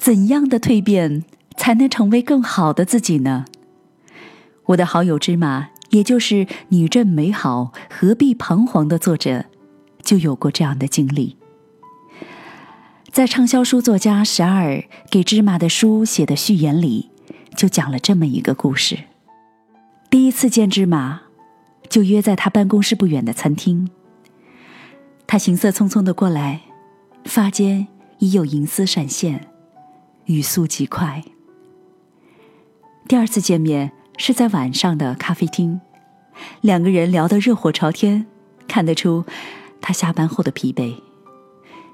怎样的蜕变才能成为更好的自己呢？我的好友芝麻，也就是“你正美好，何必彷徨”的作者，就有过这样的经历。在畅销书作家十二给芝麻的书写的序言里，就讲了这么一个故事。第一次见芝麻，就约在他办公室不远的餐厅。他行色匆匆的过来，发间已有银丝闪现，语速极快。第二次见面是在晚上的咖啡厅，两个人聊得热火朝天，看得出他下班后的疲惫。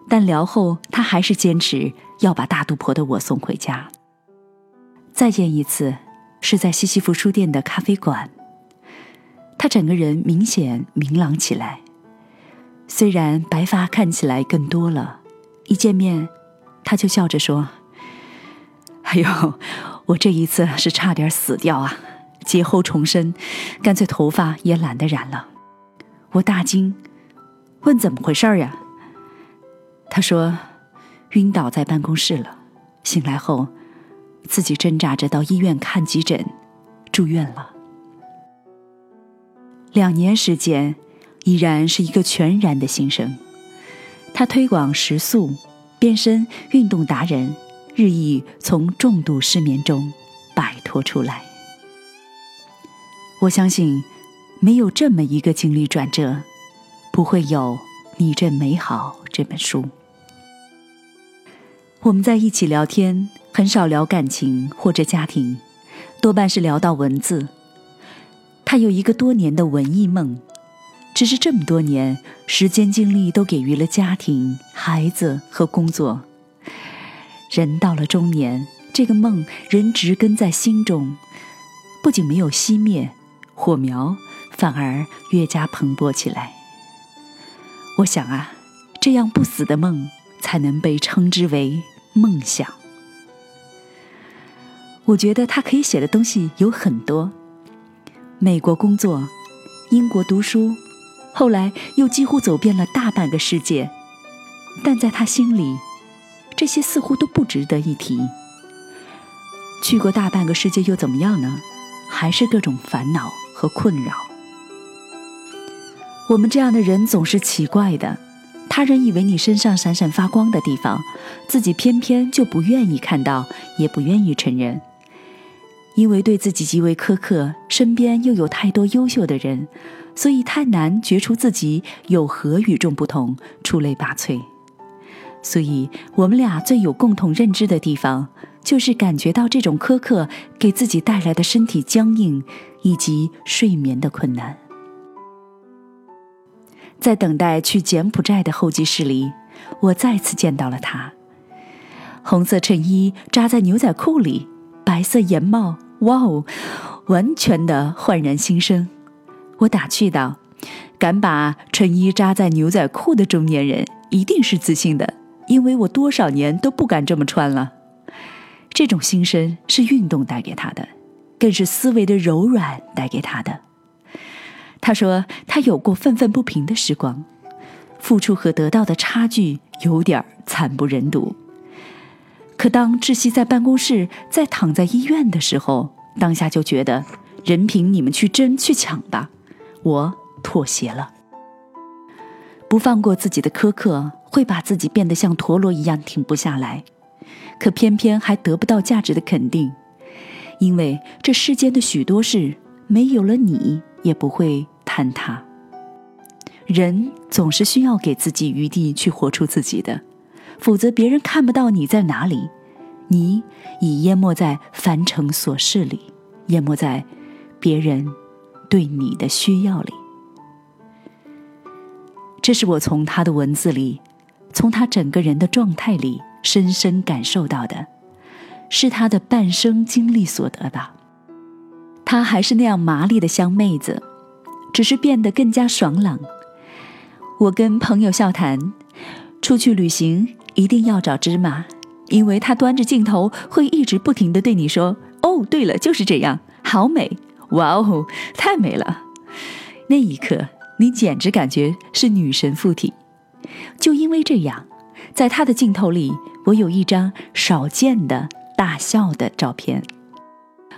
但聊后，他还是坚持要把大肚婆的我送回家。再见一次，是在西西弗书店的咖啡馆。他整个人明显明朗起来，虽然白发看起来更多了。一见面，他就笑着说：“哎呦，我这一次是差点死掉啊！劫后重生，干脆头发也懒得染了。”我大惊，问：“怎么回事呀？”他说：“晕倒在办公室了，醒来后，自己挣扎着到医院看急诊，住院了。两年时间，依然是一个全然的新生。他推广食素，变身运动达人，日益从重度失眠中摆脱出来。我相信，没有这么一个经历转折，不会有《你这美好》这本书。”我们在一起聊天，很少聊感情或者家庭，多半是聊到文字。他有一个多年的文艺梦，只是这么多年时间精力都给予了家庭、孩子和工作。人到了中年，这个梦仍植根在心中，不仅没有熄灭，火苗反而越加蓬勃起来。我想啊，这样不死的梦才能被称之为。梦想，我觉得他可以写的东西有很多。美国工作，英国读书，后来又几乎走遍了大半个世界，但在他心里，这些似乎都不值得一提。去过大半个世界又怎么样呢？还是各种烦恼和困扰。我们这样的人总是奇怪的。他人以为你身上闪闪发光的地方，自己偏偏就不愿意看到，也不愿意承认。因为对自己极为苛刻，身边又有太多优秀的人，所以太难觉出自己有何与众不同，出类拔萃。所以我们俩最有共同认知的地方，就是感觉到这种苛刻给自己带来的身体僵硬以及睡眠的困难。在等待去柬埔寨的候机室里，我再次见到了他。红色衬衣扎在牛仔裤里，白色檐帽，哇哦，完全的焕然新生。我打趣道：“敢把衬衣扎在牛仔裤的中年人，一定是自信的，因为我多少年都不敢这么穿了。这种心声是运动带给他的，更是思维的柔软带给他的。”他说：“他有过愤愤不平的时光，付出和得到的差距有点惨不忍睹。可当窒息在办公室，在躺在医院的时候，当下就觉得，任凭你们去争去抢吧，我妥协了。不放过自己的苛刻，会把自己变得像陀螺一样停不下来，可偏偏还得不到价值的肯定，因为这世间的许多事，没有了你，也不会。”坍塌。人总是需要给自己余地去活出自己的，否则别人看不到你在哪里，你已淹没在凡尘琐事里，淹没在别人对你的需要里。这是我从他的文字里，从他整个人的状态里深深感受到的，是他的半生经历所得吧。他还是那样麻利的香妹子。只是变得更加爽朗。我跟朋友笑谈，出去旅行一定要找芝麻，因为他端着镜头会一直不停的对你说：“哦，对了，就是这样，好美，哇哦，太美了。”那一刻，你简直感觉是女神附体。就因为这样，在他的镜头里，我有一张少见的大笑的照片。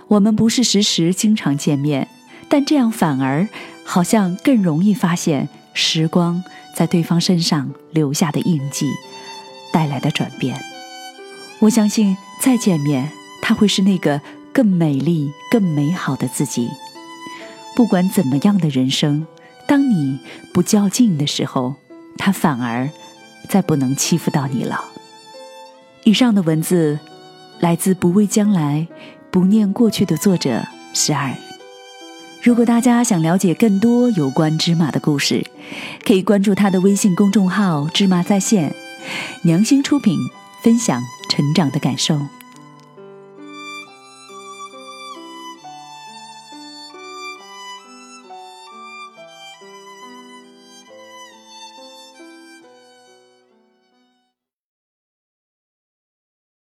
我们不是时时经常见面，但这样反而好像更容易发现时光在对方身上留下的印记带来的转变。我相信再见面，他会是那个更美丽、更美好的自己。不管怎么样的人生，当你不较劲的时候，他反而再不能欺负到你了。以上的文字来自《不畏将来，不念过去》的作者十二。如果大家想了解更多有关芝麻的故事，可以关注他的微信公众号“芝麻在线”，良心出品，分享成长的感受。